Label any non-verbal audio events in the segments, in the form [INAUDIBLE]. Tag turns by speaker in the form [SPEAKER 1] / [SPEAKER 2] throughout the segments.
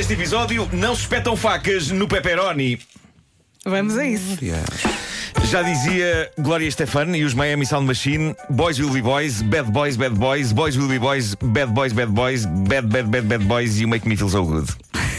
[SPEAKER 1] deste episódio: não se espetam facas no pepperoni.
[SPEAKER 2] Vamos a isso.
[SPEAKER 1] Já dizia Gloria Stefan e os Miami Sound Machine: Boys will be boys, bad boys, bad boys, boys will be boys, bad boys, bad boys, bad, bad, bad, bad boys, you make me feel so good.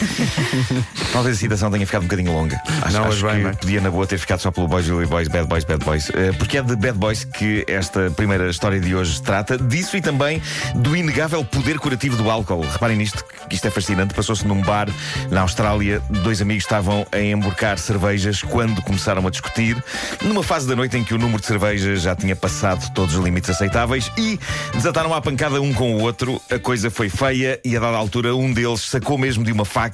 [SPEAKER 1] [LAUGHS] Talvez a citação tenha ficado um bocadinho longa. Acho,
[SPEAKER 3] Não,
[SPEAKER 1] acho
[SPEAKER 3] bem,
[SPEAKER 1] que podia na boa ter ficado só pelo Boys Be Boys, Bad Boys, Bad Boys. Eh, Porque é de Bad Boys que esta primeira história de hoje trata. Disso e também do inegável poder curativo do álcool. Reparem nisto, que isto é fascinante. Passou-se num bar na Austrália. Dois amigos estavam a emborcar cervejas quando começaram a discutir. Numa fase da noite em que o número de cervejas já tinha passado todos os limites aceitáveis e desataram a pancada um com o outro. A coisa foi feia e a dada altura um deles sacou mesmo de uma faca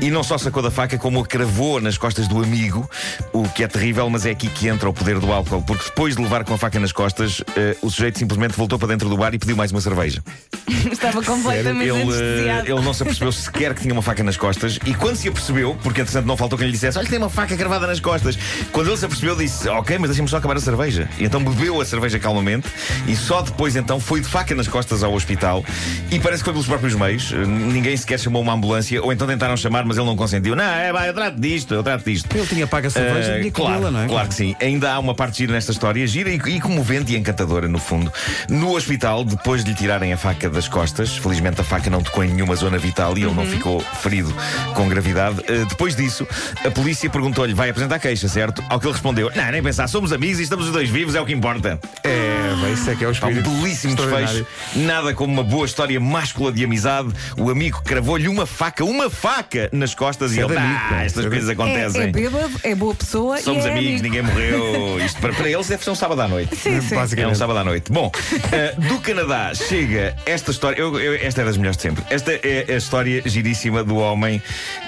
[SPEAKER 1] e não só sacou da faca, como a cravou nas costas do amigo, o que é terrível, mas é aqui que entra o poder do álcool, porque depois de levar com a faca nas costas, eh, o sujeito simplesmente voltou para dentro do bar e pediu mais uma cerveja. [LAUGHS]
[SPEAKER 2] Estava completamente
[SPEAKER 1] Ele, eh, ele não se apercebeu sequer que tinha uma faca nas costas e quando se apercebeu, porque entretanto não faltou quem lhe dissesse: Olha, tem uma faca cravada nas costas. Quando ele se apercebeu, disse: Ok, mas deixa-me só acabar a cerveja. E então bebeu a cerveja calmamente e só depois então foi de faca nas costas ao hospital e parece que foi pelos próprios meios. Ninguém sequer chamou uma ambulância ou então tentaram chamar, mas ele não consentiu. Não, é, vai, eu trato disto, eu trato disto.
[SPEAKER 3] Ele tinha pago a cerveja
[SPEAKER 1] Uh,
[SPEAKER 3] e ia
[SPEAKER 1] claro,
[SPEAKER 3] comê-la, não é?
[SPEAKER 1] Claro que sim. Ainda há uma parte gira nesta história, gira e, e comovente e encantadora, no fundo. No hospital, depois de lhe tirarem a faca das costas, felizmente a faca não tocou em nenhuma zona vital e ele não ficou ferido com gravidade. Uh, depois disso, a polícia perguntou-lhe: vai apresentar queixa, certo? Ao que ele respondeu: Não, nem pensar, somos amigos e estamos os dois vivos, é o que importa.
[SPEAKER 3] É, bem, isso é que é o
[SPEAKER 1] Pá, um
[SPEAKER 3] espírito.
[SPEAKER 1] belíssimo desfecho. Nada como uma boa história máscula de amizade. O amigo cravou-lhe uma faca, uma faca nas costas e
[SPEAKER 3] é
[SPEAKER 1] ele, ah, estas
[SPEAKER 3] É
[SPEAKER 1] coisas
[SPEAKER 2] É,
[SPEAKER 1] acontecem.
[SPEAKER 2] é bêbado, é boa pessoa
[SPEAKER 1] Somos
[SPEAKER 2] e é
[SPEAKER 1] amigos,
[SPEAKER 2] amigo.
[SPEAKER 1] ninguém morreu. [LAUGHS] Isto para, para eles deve ser um sábado à noite.
[SPEAKER 2] Sim, sim.
[SPEAKER 1] É um sábado à noite. Bom, [LAUGHS] eh, do Canadá chega esta história. eu- eu- esta é das melhores de sempre. Esta é a história giríssima do homem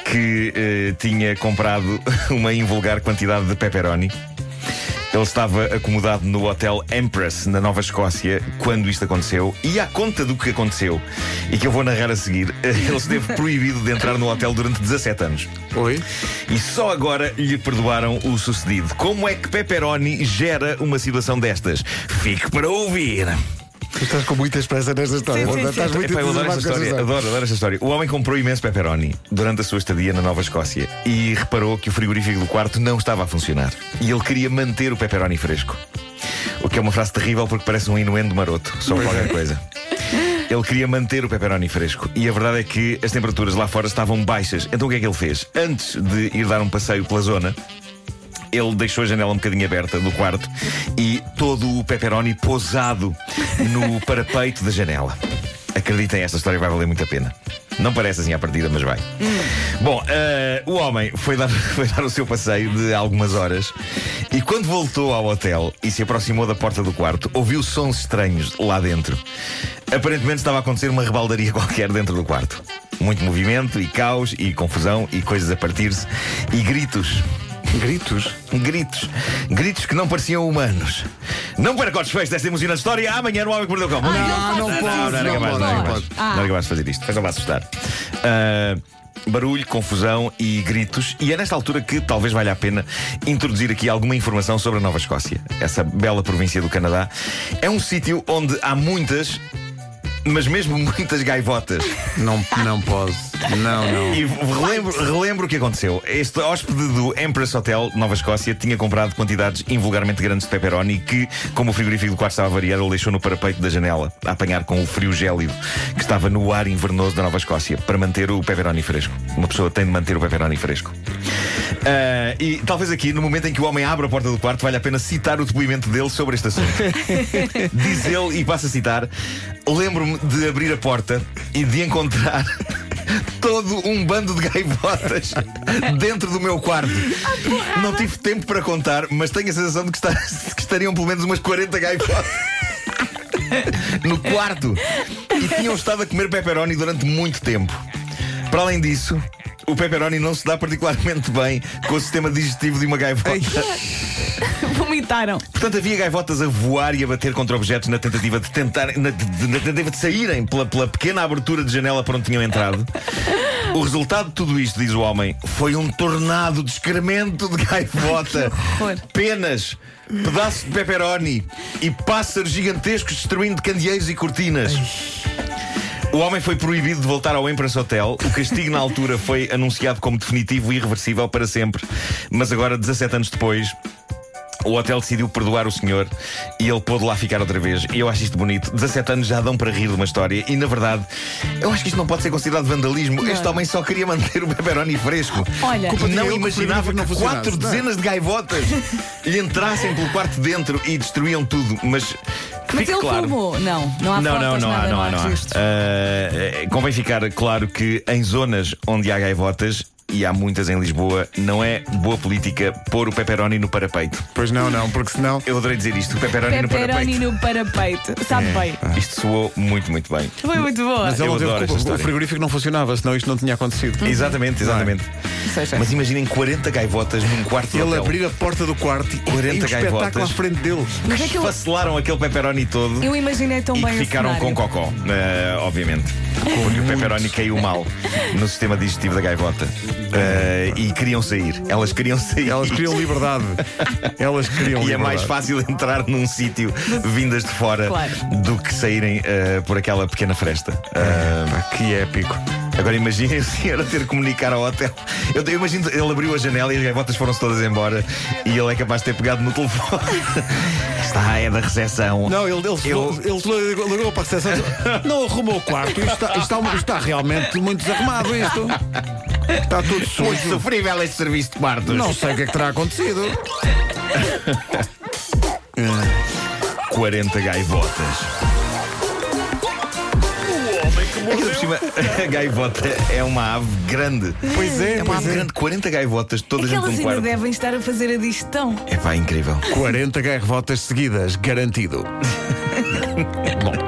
[SPEAKER 1] que eh, tinha comprado [LAUGHS] uma invulgar quantidade de pepperoni. Ele estava acomodado no Hotel Empress, na Nova Escócia, quando isto aconteceu. E à conta do que aconteceu, e que eu vou narrar a seguir, [LAUGHS] ele esteve proibido de entrar no hotel durante 17 anos.
[SPEAKER 3] Oi?
[SPEAKER 1] E só agora lhe perdoaram o sucedido. Como é que Pepperoni gera uma situação destas? Fique para ouvir.
[SPEAKER 3] Tu estás com muita esperança nesta história.
[SPEAKER 2] Sim, sim,
[SPEAKER 3] Estás
[SPEAKER 2] sim.
[SPEAKER 3] muito
[SPEAKER 1] Epá, eu adoro esta história. Adoro, adoro esta história. O homem comprou imenso pepperoni durante a sua estadia na Nova Escócia e reparou que o frigorífico do quarto não estava a funcionar. E ele queria manter o pepperoni fresco. O que é uma frase terrível porque parece um inuendo maroto sobre qualquer coisa. Ele queria manter o pepperoni fresco e a verdade é que as temperaturas lá fora estavam baixas. Então o que é que ele fez? Antes de ir dar um passeio pela zona, ele deixou a janela um bocadinho aberta do quarto e todo o pepperoni posado no parapeito da janela. Acreditem, esta história vai valer muito a pena. Não parece assim à partida, mas vai. Bom, eh, o homem foi dar, [LAUGHS] foi dar o seu passeio de algumas horas e quando voltou ao hotel e se aproximou da porta do quarto, ouviu sons estranhos lá dentro. Aparentemente estava a acontecer uma rebaldaria [LAUGHS] qualquer dentro do quarto. Muito movimento e caos e confusão e coisas a partir-se e gritos.
[SPEAKER 3] Gritos?
[SPEAKER 1] Gritos. Gritos que não pareciam humanos. Não para cortes feios desta emocionante história. Amanhã no Homem que Mordeu o Cão.
[SPEAKER 3] não
[SPEAKER 1] não,
[SPEAKER 3] não
[SPEAKER 1] não era capaz,
[SPEAKER 3] pode,
[SPEAKER 1] não era
[SPEAKER 3] não
[SPEAKER 1] capaz.
[SPEAKER 2] Ah.
[SPEAKER 1] Não era capaz de fazer isto. Faz-me lá assustar. Ah, barulho, confusão e gritos. E é nesta altura que talvez valha a pena introduzir aqui alguma informação sobre a Nova Escócia, essa bela província do Canadá. É um sítio onde há muitas, mas mesmo muitas gaivotas.
[SPEAKER 3] Não, não pode. Não, não.
[SPEAKER 1] E relembro, relembro o que aconteceu. Este hóspede do Empress Hotel, Nova Escócia, tinha comprado quantidades invulgarmente grandes de pepperoni que, como o frigorífico do quarto estava a variar, ele deixou no parapeito da janela, a apanhar com o frio gélido que estava no ar invernoso da Nova Escócia, para manter o pepperoni fresco. Uma pessoa tem de manter o pepperoni fresco. Ah, e talvez aqui, no momento em que o homem abre a porta do quarto, vale a pena citar o depoimento dele sobre este assunto. [LAUGHS] Diz ele, e passo a citar: Lembro-me de abrir a porta e de encontrar [LAUGHS] todo um bando de gaivotas dentro do meu quarto. Não tive tempo para contar, mas tenho a sensação de que, está- que estariam pelo menos umas 40 gaivotas. [LAUGHS] No quarto e tinham estado a comer pepperoni durante muito tempo. Para além disso, o pepperoni não se dá particularmente bem com o sistema digestivo de uma gaivota. [LAUGHS]
[SPEAKER 2] Vomitaram.
[SPEAKER 1] Portanto, havia gaivotas a voar e a bater contra objetos na tentativa de tentar, na, de- na tentativa de saírem pela, pela pequena abertura de janela para onde tinham entrado. [LAUGHS] O resultado de tudo isto, diz o homem, foi um tornado de excremento de gaivota, penas, pedaços de pepperoni e pássaros gigantescos destruindo candeeiros e cortinas. O homem foi proibido de voltar ao Empress Hotel. O castigo na altura foi anunciado como definitivo e irreversível para sempre. Mas agora, 17 anos depois, o hotel decidiu perdoar o senhor e ele pôde lá ficar outra vez. E eu acho isto bonito. 17 anos já dão para rir de uma história. E na verdade, eu acho que isto não pode ser considerado vandalismo. Este homem só queria manter o pepperoni fresco.
[SPEAKER 2] Olha,
[SPEAKER 1] não imaginava
[SPEAKER 3] não
[SPEAKER 1] que quatro
[SPEAKER 3] Não.
[SPEAKER 1] dezenas de gaivotas lhe entrassem pelo quarto dentro e destruíam tudo. Mas,
[SPEAKER 2] Mas
[SPEAKER 1] fique
[SPEAKER 2] ele
[SPEAKER 1] claro.
[SPEAKER 2] filmou. Não, não há
[SPEAKER 1] Não, não,
[SPEAKER 2] fotos,
[SPEAKER 1] não há,
[SPEAKER 2] nada,
[SPEAKER 1] não há, não há.
[SPEAKER 2] registros.
[SPEAKER 1] Ah, convém ficar claro que em zonas onde há gaivotas, e há muitas em Lisboa, não é boa política pôr o pepperoni no parapeito.
[SPEAKER 3] Pois não, não, porque senão.
[SPEAKER 1] Eu adorei dizer isto, o pepperoni,
[SPEAKER 2] Pepperoni
[SPEAKER 1] no
[SPEAKER 2] no parapeito. Sabe
[SPEAKER 1] parapeito.
[SPEAKER 2] bem.
[SPEAKER 1] É, Isto soou muito, muito bem.
[SPEAKER 2] Foi muito boa.
[SPEAKER 3] Mas ele
[SPEAKER 1] Eu
[SPEAKER 3] teve
[SPEAKER 1] adoro
[SPEAKER 3] culpa,
[SPEAKER 1] esta
[SPEAKER 3] o
[SPEAKER 1] história.
[SPEAKER 3] frigorífico não funcionava, senão isto não tinha acontecido.
[SPEAKER 1] Exatamente, exatamente.
[SPEAKER 2] Seja,
[SPEAKER 1] Mas imaginem 40 gaivotas num quarto de
[SPEAKER 3] Ele
[SPEAKER 1] hotel.
[SPEAKER 3] abrir a porta do quarto e
[SPEAKER 1] 40
[SPEAKER 3] e um espetáculo
[SPEAKER 1] gaivotas.
[SPEAKER 3] à frente dele.
[SPEAKER 2] mas é que eu,
[SPEAKER 1] Esfacelaram aquele pepperoni todo.
[SPEAKER 2] eu imaginei tão
[SPEAKER 1] e
[SPEAKER 2] bem
[SPEAKER 1] que
[SPEAKER 2] o
[SPEAKER 1] ficaram
[SPEAKER 2] cenário.
[SPEAKER 1] com cocó, eh, obviamente. Porque o pepperoni caiu mal no sistema digestivo da gaivota. Eh, e queriam sair. Elas queriam [LAUGHS] sair.
[SPEAKER 3] Elas queriam liberdade. Elas queriam
[SPEAKER 1] E é
[SPEAKER 3] liberdade.
[SPEAKER 1] mais fácil entrar num sítio vindas de fora
[SPEAKER 2] Claro.
[SPEAKER 1] do que saírem eh, por aquela pequena fresta.
[SPEAKER 3] Pá, que épico.
[SPEAKER 1] Agora imaginem o [LAUGHS] senhor a ter que comunicar ao hotel. Eu, eu imagino, ele abriu a janela e as gaivotas foram-se todas embora e ele é capaz de ter pegado no telefone. [LAUGHS] Está, é da recepção.
[SPEAKER 3] Não, ele, ele,
[SPEAKER 1] Eu-
[SPEAKER 3] ele ligou- ligou para a recepção. Não arrumou o quarto. Isto está, isto está, está realmente muito desarrumado. Isto está tudo
[SPEAKER 1] Muito
[SPEAKER 3] sujo.
[SPEAKER 1] sofrível este serviço de quartos.
[SPEAKER 3] Não sei o que é que terá acontecido. [LAUGHS]
[SPEAKER 1] 40 gaivotas. Ainda por cima, a gaivota é uma ave grande.
[SPEAKER 3] Pois é,
[SPEAKER 1] É uma
[SPEAKER 3] pois
[SPEAKER 1] ave
[SPEAKER 3] é.
[SPEAKER 1] grande, 40 gaivotas, todas dentro
[SPEAKER 2] Aquelas
[SPEAKER 1] de um
[SPEAKER 2] ainda
[SPEAKER 1] quarto.
[SPEAKER 2] devem estar a fazer a digestão.
[SPEAKER 1] É pá, incrível.
[SPEAKER 3] 40 gaivotas seguidas, garantido. [LAUGHS] Bom.